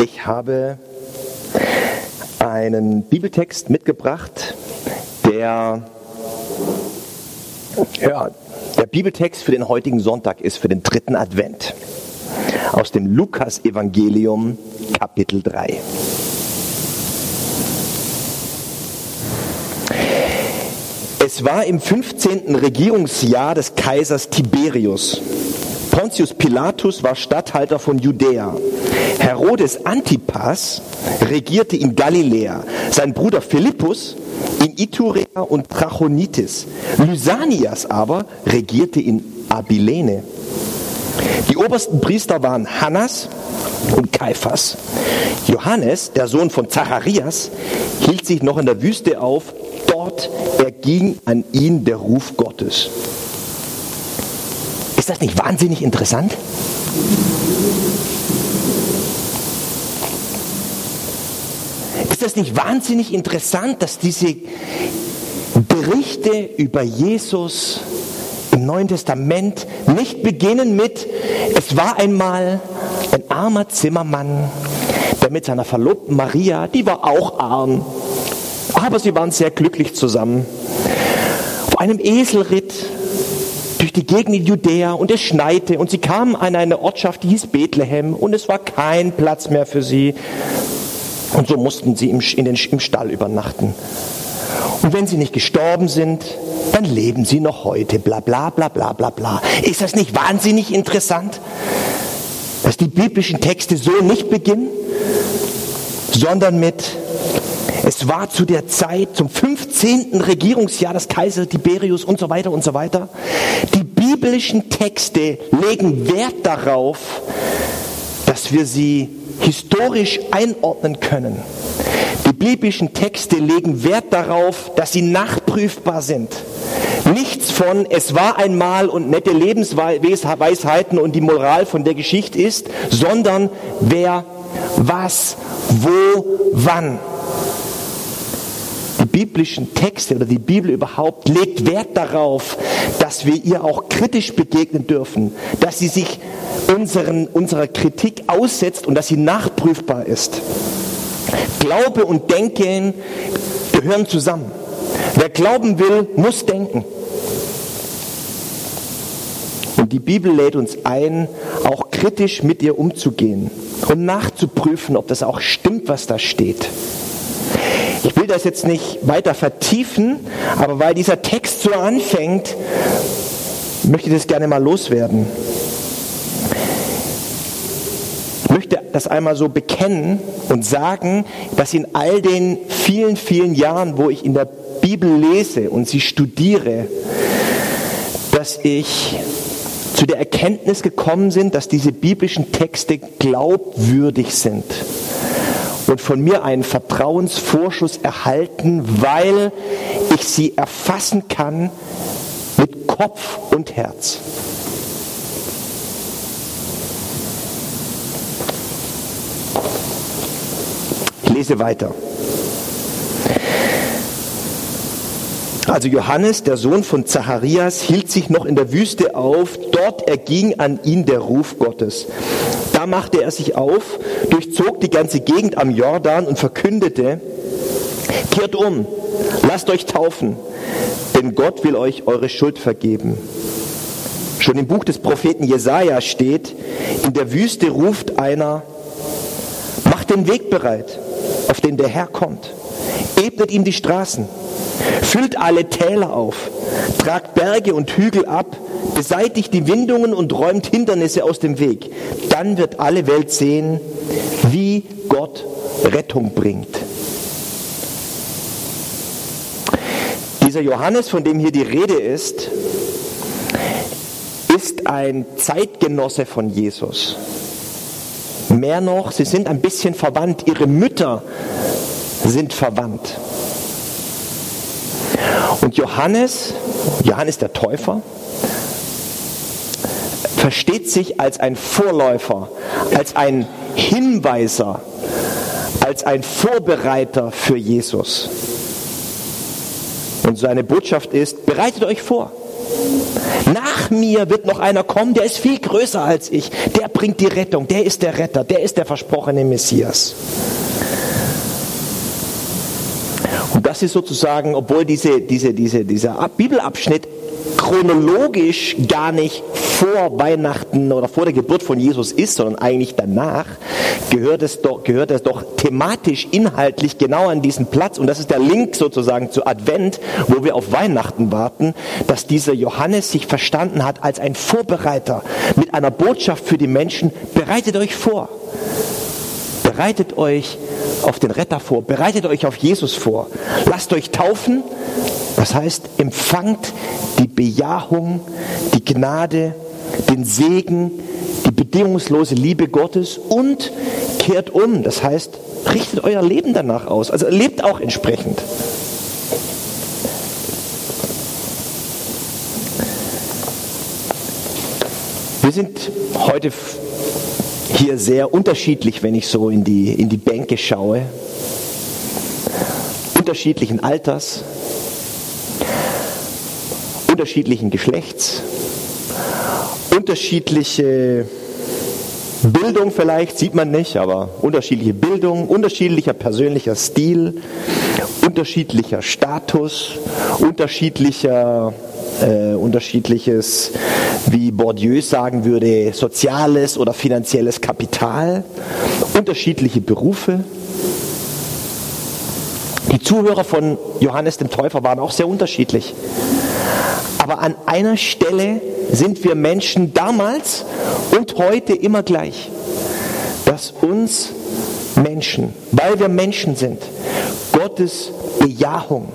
Ich habe einen Bibeltext mitgebracht, der, ja, der Bibeltext für den heutigen Sonntag ist, für den dritten Advent. Aus dem Lukas-Evangelium, Kapitel 3. Es war im 15. Regierungsjahr des Kaisers Tiberius. Pontius Pilatus war Statthalter von Judäa. Herodes Antipas regierte in Galiläa. Sein Bruder Philippus in Iturea und Trachonitis. Lysanias aber regierte in Abilene. Die obersten Priester waren Hannas und Kaiphas. Johannes, der Sohn von Zacharias, hielt sich noch in der Wüste auf. Dort erging an ihn der Ruf Gottes. Ist das nicht wahnsinnig interessant? Ist das nicht wahnsinnig interessant, dass diese Berichte über Jesus im Neuen Testament nicht beginnen mit, es war einmal ein armer Zimmermann, der mit seiner Verlobten Maria, die war auch arm, aber sie waren sehr glücklich zusammen, auf einem Esel ritt durch die Gegend in Judäa und es schneite und sie kamen an eine Ortschaft, die hieß Bethlehem und es war kein Platz mehr für sie. Und so mussten sie im, den, im Stall übernachten. Und wenn sie nicht gestorben sind, dann leben sie noch heute. Bla bla bla bla bla bla. Ist das nicht wahnsinnig interessant, dass die biblischen Texte so nicht beginnen, sondern mit es war zu der Zeit, zum 15. Regierungsjahr des Kaisers Tiberius und so weiter und so weiter. Die biblischen Texte legen Wert darauf, dass wir sie historisch einordnen können. Die biblischen Texte legen Wert darauf, dass sie nachprüfbar sind. Nichts von es war einmal und nette Lebensweisheiten und die Moral von der Geschichte ist, sondern wer, was, wo, wann biblischen Texte oder die Bibel überhaupt legt Wert darauf, dass wir ihr auch kritisch begegnen dürfen, dass sie sich unseren, unserer Kritik aussetzt und dass sie nachprüfbar ist. Glaube und Denken gehören zusammen. Wer glauben will, muss denken. Und die Bibel lädt uns ein, auch kritisch mit ihr umzugehen und nachzuprüfen, ob das auch stimmt, was da steht. Ich will das jetzt nicht weiter vertiefen, aber weil dieser Text so anfängt, möchte ich das gerne mal loswerden. Ich möchte das einmal so bekennen und sagen, dass in all den vielen, vielen Jahren, wo ich in der Bibel lese und sie studiere, dass ich zu der Erkenntnis gekommen bin, dass diese biblischen Texte glaubwürdig sind und von mir einen Vertrauensvorschuss erhalten, weil ich sie erfassen kann mit Kopf und Herz. Ich lese weiter. Also Johannes, der Sohn von Zacharias, hielt sich noch in der Wüste auf. Dort erging an ihn der Ruf Gottes. Machte er sich auf, durchzog die ganze Gegend am Jordan und verkündete, kehrt um, lasst euch taufen, denn Gott will euch eure Schuld vergeben. Schon im Buch des Propheten Jesaja steht, in der Wüste ruft einer, macht den Weg bereit, auf den der Herr kommt. Ebnet ihm die Straßen. Füllt alle Täler auf, tragt Berge und Hügel ab, beseitigt die Windungen und räumt Hindernisse aus dem Weg. Dann wird alle Welt sehen, wie Gott Rettung bringt. Dieser Johannes, von dem hier die Rede ist, ist ein Zeitgenosse von Jesus. Mehr noch, sie sind ein bisschen verwandt, ihre Mütter sind verwandt. Und Johannes, Johannes der Täufer, versteht sich als ein Vorläufer, als ein Hinweiser, als ein Vorbereiter für Jesus. Und seine Botschaft ist, bereitet euch vor. Nach mir wird noch einer kommen, der ist viel größer als ich. Der bringt die Rettung, der ist der Retter, der ist der versprochene Messias. Und das ist sozusagen, obwohl diese, diese, diese, dieser Bibelabschnitt chronologisch gar nicht vor Weihnachten oder vor der Geburt von Jesus ist, sondern eigentlich danach, gehört es doch, gehört es doch thematisch, inhaltlich genau an diesen Platz. Und das ist der Link sozusagen zu Advent, wo wir auf Weihnachten warten, dass dieser Johannes sich verstanden hat als ein Vorbereiter mit einer Botschaft für die Menschen. Bereitet euch vor. Bereitet euch auf den Retter vor. Bereitet euch auf Jesus vor. Lasst euch taufen. Das heißt, empfangt die Bejahung, die Gnade, den Segen, die bedingungslose Liebe Gottes und kehrt um. Das heißt, richtet euer Leben danach aus. Also lebt auch entsprechend. Wir sind heute hier sehr unterschiedlich, wenn ich so in die, in die Bänke schaue. Unterschiedlichen Alters, unterschiedlichen Geschlechts, unterschiedliche Bildung vielleicht, sieht man nicht, aber unterschiedliche Bildung, unterschiedlicher persönlicher Stil, unterschiedlicher Status, unterschiedlicher, äh, unterschiedliches, wie Bourdieu sagen würde, soziales oder finanzielles Kapital, unterschiedliche Berufe. Die Zuhörer von Johannes dem Täufer waren auch sehr unterschiedlich. Aber an einer Stelle sind wir Menschen damals und heute immer gleich, dass uns Menschen, weil wir Menschen sind, Gottes Bejahung,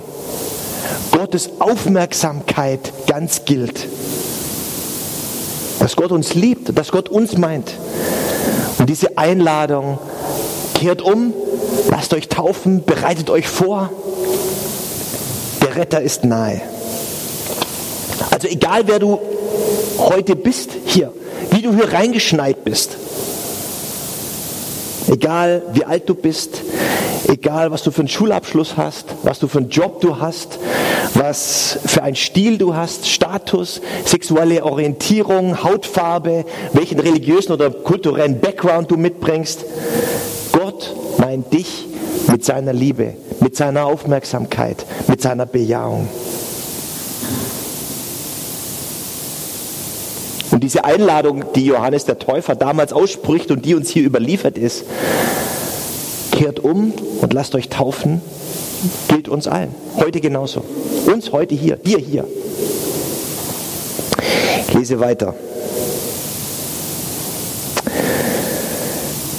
Gottes Aufmerksamkeit ganz gilt. Dass Gott uns liebt, dass Gott uns meint. Und diese Einladung, kehrt um, lasst euch taufen, bereitet euch vor. Der Retter ist nahe. Also egal wer du heute bist hier, wie du hier reingeschneit bist, egal wie alt du bist, egal was du für einen Schulabschluss hast, was du für einen Job du hast, was für einen Stil du hast, Status, sexuelle Orientierung, Hautfarbe, welchen religiösen oder kulturellen Background du mitbringst, Gott meint dich mit seiner Liebe, mit seiner Aufmerksamkeit, mit seiner Bejahung. Und diese Einladung, die Johannes der Täufer damals ausspricht und die uns hier überliefert ist, kehrt um und lasst euch taufen, gilt uns allen. Heute genauso. Uns heute hier, dir hier. Ich lese weiter.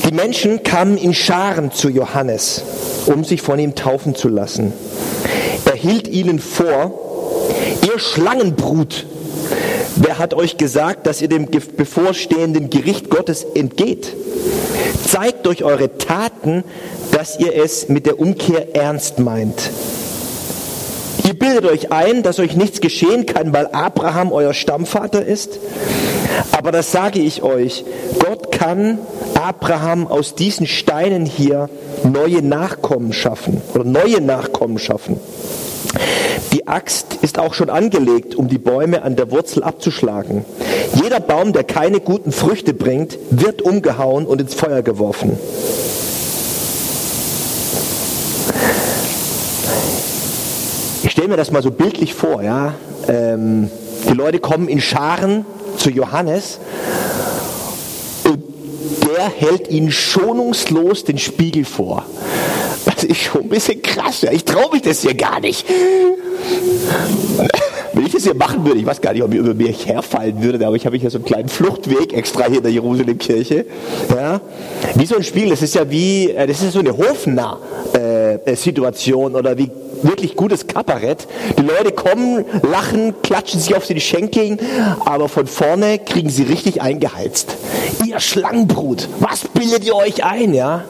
Die Menschen kamen in Scharen zu Johannes, um sich von ihm taufen zu lassen. Er hielt ihnen vor, ihr Schlangenbrut, Wer hat euch gesagt, dass ihr dem bevorstehenden Gericht Gottes entgeht? Zeigt durch eure Taten, dass ihr es mit der Umkehr ernst meint. Ihr bildet euch ein, dass euch nichts geschehen kann, weil Abraham euer Stammvater ist. Aber das sage ich euch, Gott kann Abraham aus diesen Steinen hier neue Nachkommen schaffen oder neue Nachkommen schaffen. Die Axt ist auch schon angelegt, um die Bäume an der Wurzel abzuschlagen. Jeder Baum, der keine guten Früchte bringt, wird umgehauen und ins Feuer geworfen. Ich stelle mir das mal so bildlich vor, ja. Ähm, die Leute kommen in Scharen zu Johannes und der hält ihnen schonungslos den Spiegel vor. Ist schon ein bisschen krass. Ja. Ich traue mich das hier gar nicht. Wenn ich das hier machen würde, ich weiß gar nicht, ob ich über mich herfallen würde, aber ich habe hier so einen kleinen Fluchtweg extra hier in der Jerusalemkirche. Ja. Wie so ein Spiel, das ist ja wie, äh, das ist so eine Hofnarr-Situation äh, oder wie wirklich gutes Kabarett. Die Leute kommen, lachen, klatschen sich auf den Schenkeln, aber von vorne kriegen sie richtig eingeheizt. Ihr Schlangenbrut, was bildet ihr euch ein, ja?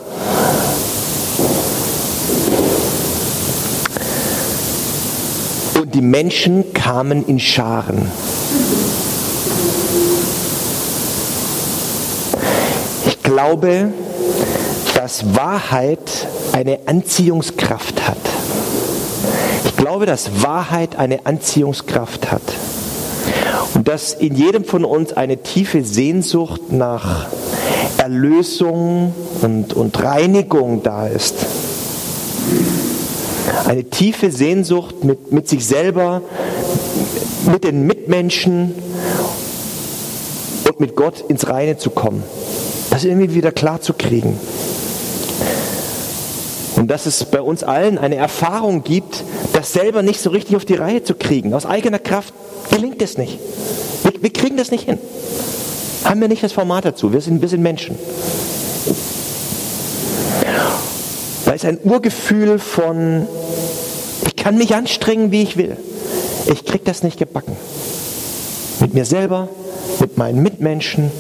Die Menschen kamen in Scharen. Ich glaube, dass Wahrheit eine Anziehungskraft hat. Ich glaube, dass Wahrheit eine Anziehungskraft hat. Und dass in jedem von uns eine tiefe Sehnsucht nach Erlösung und, und Reinigung da ist. Eine tiefe Sehnsucht mit, mit sich selber, mit den Mitmenschen und mit Gott ins Reine zu kommen. Das irgendwie wieder klar zu kriegen. Und dass es bei uns allen eine Erfahrung gibt, das selber nicht so richtig auf die Reihe zu kriegen. Aus eigener Kraft gelingt es nicht. Wir, wir kriegen das nicht hin. Haben wir nicht das Format dazu. Wir sind, wir sind Menschen. Da ist ein Urgefühl von, ich kann mich anstrengen, wie ich will. Ich kriege das nicht gebacken. Mit mir selber, mit meinen Mitmenschen,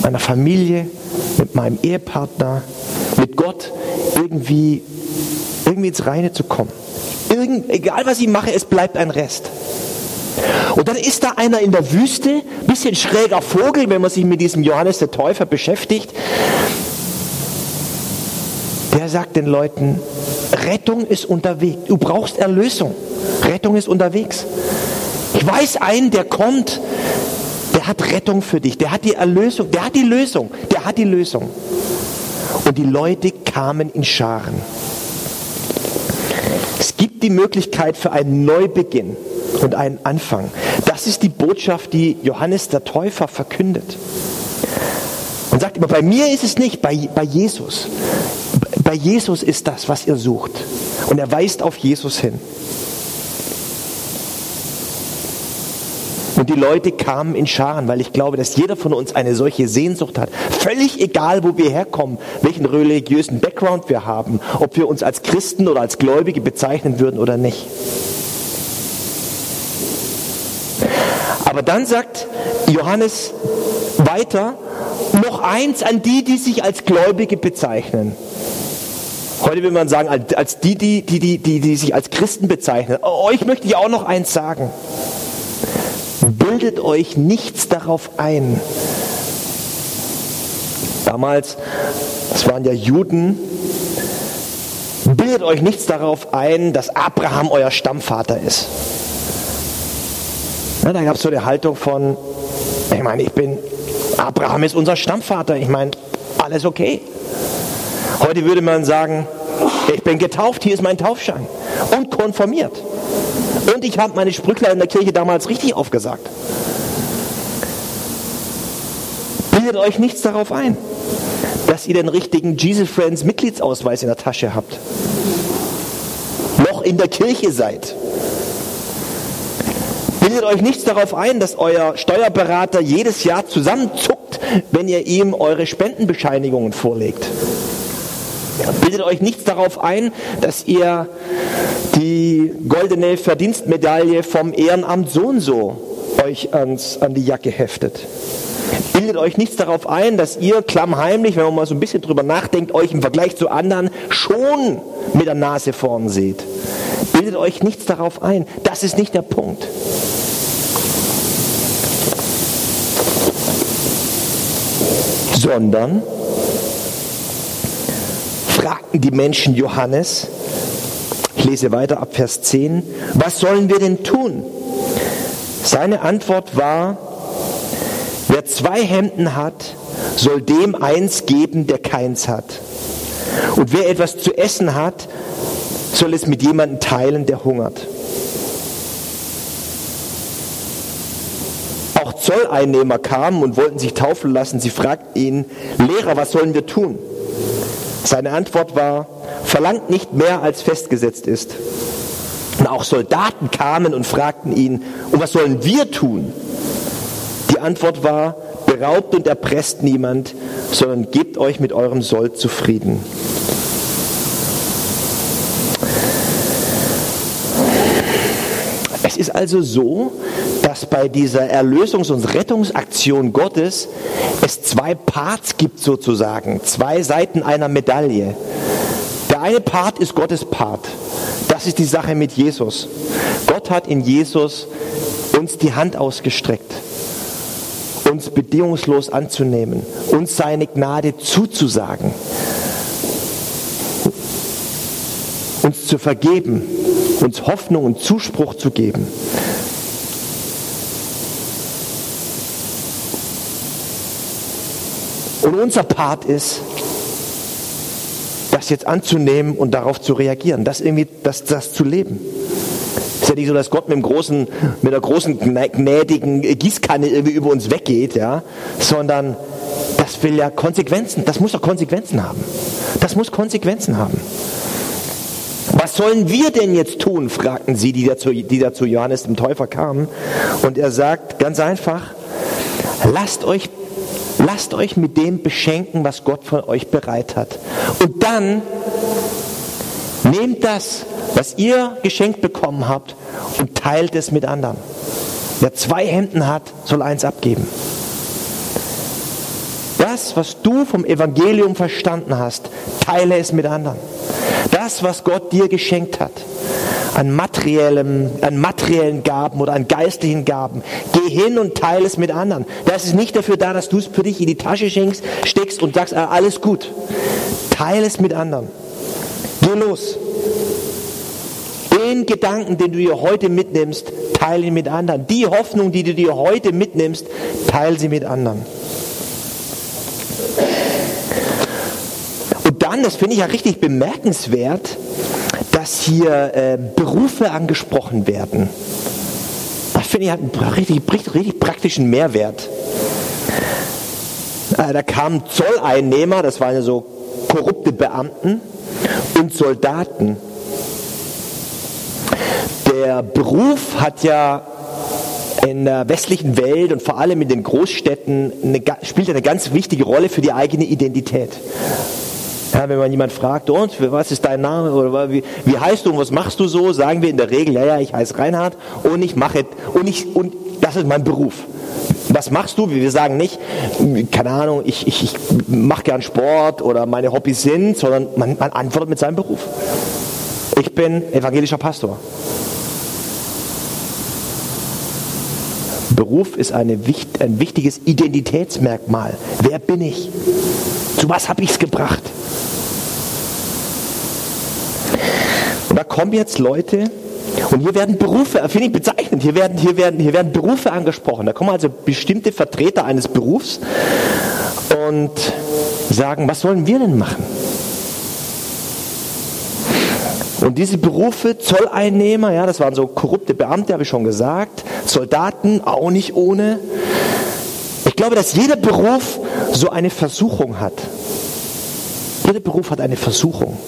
meiner Familie, mit meinem Ehepartner, mit Gott irgendwie, irgendwie ins Reine zu kommen. Irgend, egal was ich mache, es bleibt ein Rest. Und dann ist da einer in der Wüste, bisschen schräger Vogel, wenn man sich mit diesem Johannes der Täufer beschäftigt. Der sagt den Leuten, Rettung ist unterwegs. Du brauchst Erlösung. Rettung ist unterwegs. Ich weiß einen, der kommt, der hat Rettung für dich, der hat die Erlösung, der hat die Lösung, der hat die Lösung. Und die Leute kamen in Scharen. Es gibt die Möglichkeit für einen Neubeginn und einen Anfang. Das ist die Botschaft, die Johannes der Täufer verkündet. Und sagt immer, bei mir ist es nicht, bei, bei Jesus. Bei Jesus ist das, was ihr sucht. Und er weist auf Jesus hin. Und die Leute kamen in Scharen, weil ich glaube, dass jeder von uns eine solche Sehnsucht hat. Völlig egal, wo wir herkommen, welchen religiösen Background wir haben, ob wir uns als Christen oder als Gläubige bezeichnen würden oder nicht. Aber dann sagt Johannes weiter, noch eins an die, die sich als Gläubige bezeichnen. Heute will man sagen, als die, die, die, die, die, die sich als Christen bezeichnen. Euch möchte ich auch noch eins sagen bildet euch nichts darauf ein. Damals, das waren ja Juden, bildet euch nichts darauf ein, dass Abraham euer Stammvater ist. Ja, da gab es so eine Haltung von, ich meine, ich bin, Abraham ist unser Stammvater, ich meine, alles okay. Heute würde man sagen, ich bin getauft, hier ist mein Taufschein und konformiert. Und ich habe meine Sprüchler in der Kirche damals richtig aufgesagt. Bildet euch nichts darauf ein, dass ihr den richtigen Jesus Friends Mitgliedsausweis in der Tasche habt. Noch in der Kirche seid. Bildet euch nichts darauf ein, dass euer Steuerberater jedes Jahr zusammenzuckt, wenn ihr ihm eure Spendenbescheinigungen vorlegt. Bildet euch nichts darauf ein, dass ihr die goldene Verdienstmedaille vom Ehrenamt so und so euch ans, an die Jacke heftet. Bildet euch nichts darauf ein, dass ihr klammheimlich, wenn man mal so ein bisschen drüber nachdenkt, euch im Vergleich zu anderen schon mit der Nase vorn seht. Bildet euch nichts darauf ein. Das ist nicht der Punkt. Sondern fragten die Menschen Johannes, ich lese weiter ab Vers 10, was sollen wir denn tun? Seine Antwort war, wer zwei Hemden hat, soll dem eins geben, der keins hat. Und wer etwas zu essen hat, soll es mit jemandem teilen, der hungert. Auch Zolleinnehmer kamen und wollten sich taufen lassen. Sie fragten ihn, Lehrer, was sollen wir tun? Seine Antwort war, verlangt nicht mehr, als festgesetzt ist. Und auch Soldaten kamen und fragten ihn, und was sollen wir tun? Die Antwort war, beraubt und erpresst niemand, sondern gebt euch mit eurem Sold zufrieden. Es ist also so, dass bei dieser Erlösungs- und Rettungsaktion Gottes es zwei Parts gibt sozusagen, zwei Seiten einer Medaille. Der eine Part ist Gottes Part. Das ist die Sache mit Jesus. Gott hat in Jesus uns die Hand ausgestreckt, uns bedingungslos anzunehmen, uns seine Gnade zuzusagen, uns zu vergeben, uns Hoffnung und Zuspruch zu geben. Und unser Part ist, das jetzt anzunehmen und darauf zu reagieren, das irgendwie, das, das zu leben. Es ist ja nicht so, dass Gott mit, dem großen, mit einer großen gnädigen Gießkanne irgendwie über uns weggeht, ja, sondern das will ja Konsequenzen, das muss doch Konsequenzen haben. Das muss Konsequenzen haben. Was sollen wir denn jetzt tun? fragten sie, die da, zu, die da zu Johannes dem Täufer kamen. Und er sagt ganz einfach, lasst euch, lasst euch mit dem beschenken, was Gott von euch bereit hat. Und dann nehmt das, was ihr geschenkt bekommen habt, und teilt es mit anderen. Wer zwei Hemden hat, soll eins abgeben. Das, was du vom Evangelium verstanden hast, teile es mit anderen. Das, was Gott dir geschenkt hat, an, materiellem, an materiellen Gaben oder an geistlichen Gaben, geh hin und teile es mit anderen. Das ist nicht dafür da, dass du es für dich in die Tasche schenkst, steckst und sagst, ah, alles gut. Teile es mit anderen. Geh los. Den Gedanken, den du dir heute mitnimmst, teile ihn mit anderen. Die Hoffnung, die du dir heute mitnimmst, teile sie mit anderen. Dann, das finde ich ja richtig bemerkenswert, dass hier äh, Berufe angesprochen werden. Das finde ich hat einen richtig, richtig, praktischen Mehrwert. Äh, da kamen Zolleinnehmer, das waren ja so korrupte Beamten und Soldaten. Der Beruf hat ja in der westlichen Welt und vor allem in den Großstädten eine, spielt eine ganz wichtige Rolle für die eigene Identität. Ja, wenn man jemand fragt, und was ist dein Name oder wie, wie heißt du und was machst du so, sagen wir in der Regel, ja, ja, ich heiße Reinhard und ich mache und ich und das ist mein Beruf. Was machst du? Wir sagen nicht, keine Ahnung, ich, ich, ich mache gern Sport oder meine Hobbys sind, sondern man, man antwortet mit seinem Beruf. Ich bin evangelischer Pastor. Beruf ist eine, ein wichtiges Identitätsmerkmal. Wer bin ich? Zu was habe ich es gebracht? Und da kommen jetzt Leute, und hier werden Berufe, finde ich bezeichnend, hier werden, hier, werden, hier werden Berufe angesprochen. Da kommen also bestimmte Vertreter eines Berufs und sagen, was sollen wir denn machen? Und diese Berufe, Zolleinnehmer, ja, das waren so korrupte Beamte, habe ich schon gesagt, Soldaten, auch nicht ohne. Ich glaube, dass jeder Beruf so eine Versuchung hat. Jeder Beruf hat eine Versuchung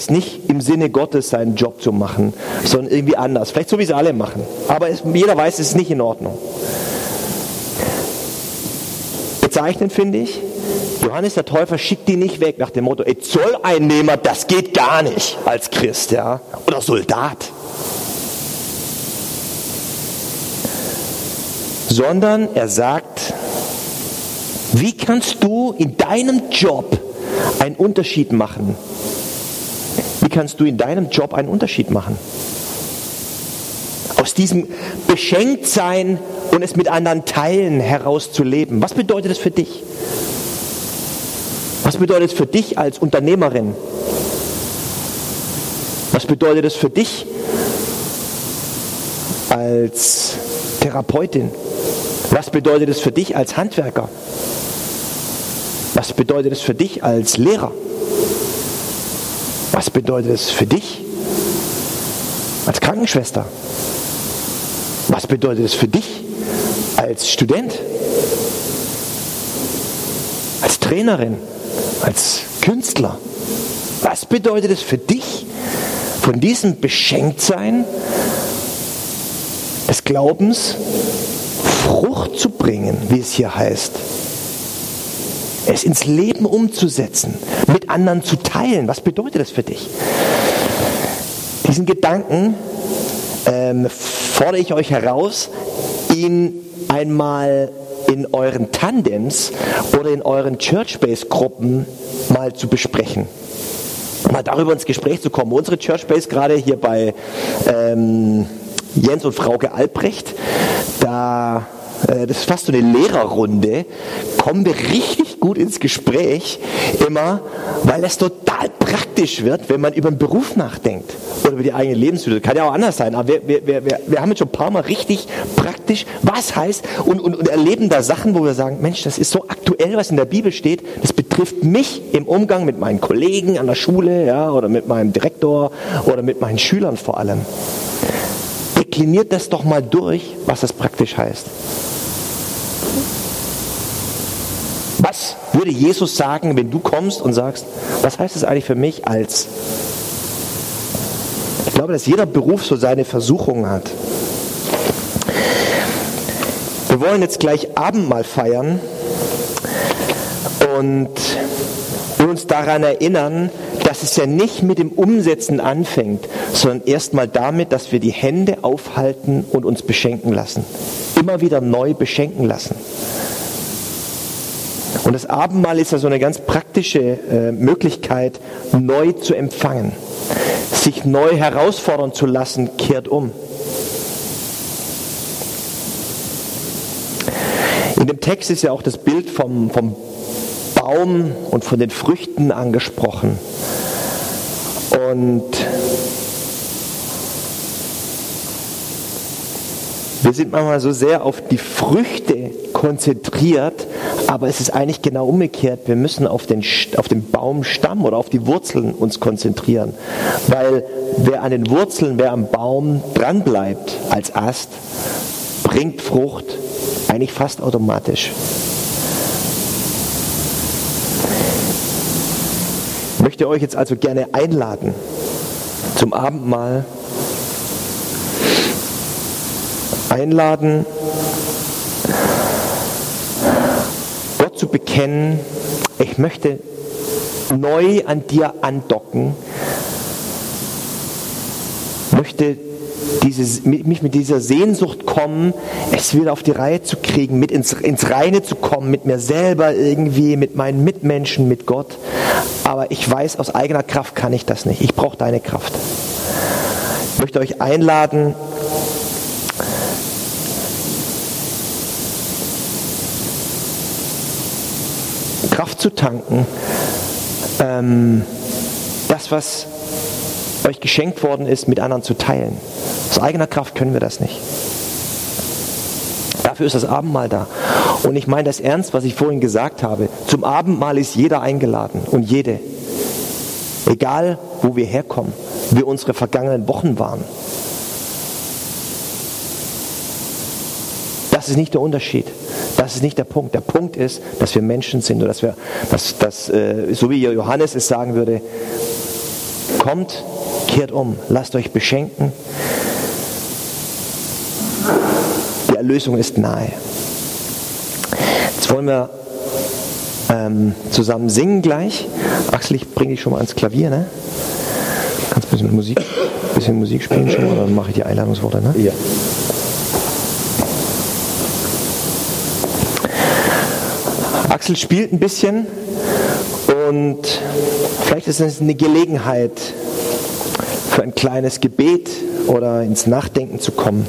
es nicht im Sinne Gottes seinen Job zu machen, sondern irgendwie anders. Vielleicht so, wie sie alle machen. Aber es, jeder weiß, es ist nicht in Ordnung. Bezeichnend finde ich, Johannes der Täufer schickt die nicht weg nach dem Motto, ey, Zolleinnehmer, das geht gar nicht als Christ, ja, oder Soldat. Sondern er sagt, wie kannst du in deinem Job einen Unterschied machen kannst du in deinem Job einen Unterschied machen? Aus diesem Beschenktsein und es mit anderen teilen heraus zu leben. Was bedeutet das für dich? Was bedeutet es für dich als Unternehmerin? Was bedeutet es für dich als Therapeutin? Was bedeutet es für dich als Handwerker? Was bedeutet es für dich als Lehrer? Was bedeutet es für dich als Krankenschwester? Was bedeutet es für dich als Student? Als Trainerin? Als Künstler? Was bedeutet es für dich, von diesem Beschenktsein des Glaubens Frucht zu bringen, wie es hier heißt? Es ins Leben umzusetzen, mit anderen zu teilen. Was bedeutet das für dich? Diesen Gedanken ähm, fordere ich euch heraus, ihn einmal in euren Tandems oder in euren Church-Base-Gruppen mal zu besprechen. Mal darüber ins Gespräch zu kommen. Unsere Church-Base gerade hier bei ähm, Jens und Frauke Albrecht, da, äh, das ist fast so eine Lehrerrunde, kommen wir richtig gut ins Gespräch immer, weil es total praktisch wird, wenn man über den Beruf nachdenkt oder über die eigene Lebenssituation. Kann ja auch anders sein, aber wir, wir, wir, wir haben jetzt schon ein paar Mal richtig praktisch, was heißt und, und, und erleben da Sachen, wo wir sagen, Mensch, das ist so aktuell, was in der Bibel steht, das betrifft mich im Umgang mit meinen Kollegen an der Schule ja, oder mit meinem Direktor oder mit meinen Schülern vor allem. Dekliniert das doch mal durch, was das praktisch heißt. Was würde Jesus sagen, wenn du kommst und sagst, was heißt es eigentlich für mich als? Ich glaube, dass jeder Beruf so seine Versuchungen hat. Wir wollen jetzt gleich Abendmahl feiern und uns daran erinnern, dass es ja nicht mit dem Umsetzen anfängt, sondern erstmal damit, dass wir die Hände aufhalten und uns beschenken lassen. Immer wieder neu beschenken lassen. Und das Abendmahl ist ja so eine ganz praktische äh, Möglichkeit, neu zu empfangen. Sich neu herausfordern zu lassen, kehrt um. In dem Text ist ja auch das Bild vom, vom Baum und von den Früchten angesprochen. Und wir sind manchmal so sehr auf die Früchte konzentriert, aber es ist eigentlich genau umgekehrt. Wir müssen auf den, auf den Baumstamm oder auf die Wurzeln uns konzentrieren. Weil wer an den Wurzeln, wer am Baum dranbleibt als Ast, bringt Frucht eigentlich fast automatisch. Ich möchte euch jetzt also gerne einladen zum Abendmahl. Einladen, Bekennen, ich möchte neu an dir andocken, möchte dieses, mich mit dieser Sehnsucht kommen, es wieder auf die Reihe zu kriegen, mit ins, ins Reine zu kommen, mit mir selber irgendwie, mit meinen Mitmenschen, mit Gott. Aber ich weiß, aus eigener Kraft kann ich das nicht. Ich brauche deine Kraft. Ich möchte euch einladen, Kraft zu tanken. Ähm, das, was euch geschenkt worden ist, mit anderen zu teilen. Aus eigener Kraft können wir das nicht. Dafür ist das Abendmahl da. Und ich meine das ernst, was ich vorhin gesagt habe. Zum Abendmahl ist jeder eingeladen und jede. Egal, wo wir herkommen, wie unsere vergangenen Wochen waren. Das ist nicht der Unterschied. Das ist nicht der Punkt. Der Punkt ist, dass wir Menschen sind und dass wir, dass, dass, äh, so wie Johannes es sagen würde, kommt, kehrt um, lasst euch beschenken. Die Erlösung ist nahe. Jetzt wollen wir ähm, zusammen singen gleich. Axel, ich bringe dich schon mal ans Klavier, ne? Kannst ein bisschen Musik, bisschen Musik spielen schon dann mache ich die Einladungsworte, ne? Ja. Axel spielt ein bisschen und vielleicht ist es eine Gelegenheit für ein kleines Gebet oder ins Nachdenken zu kommen.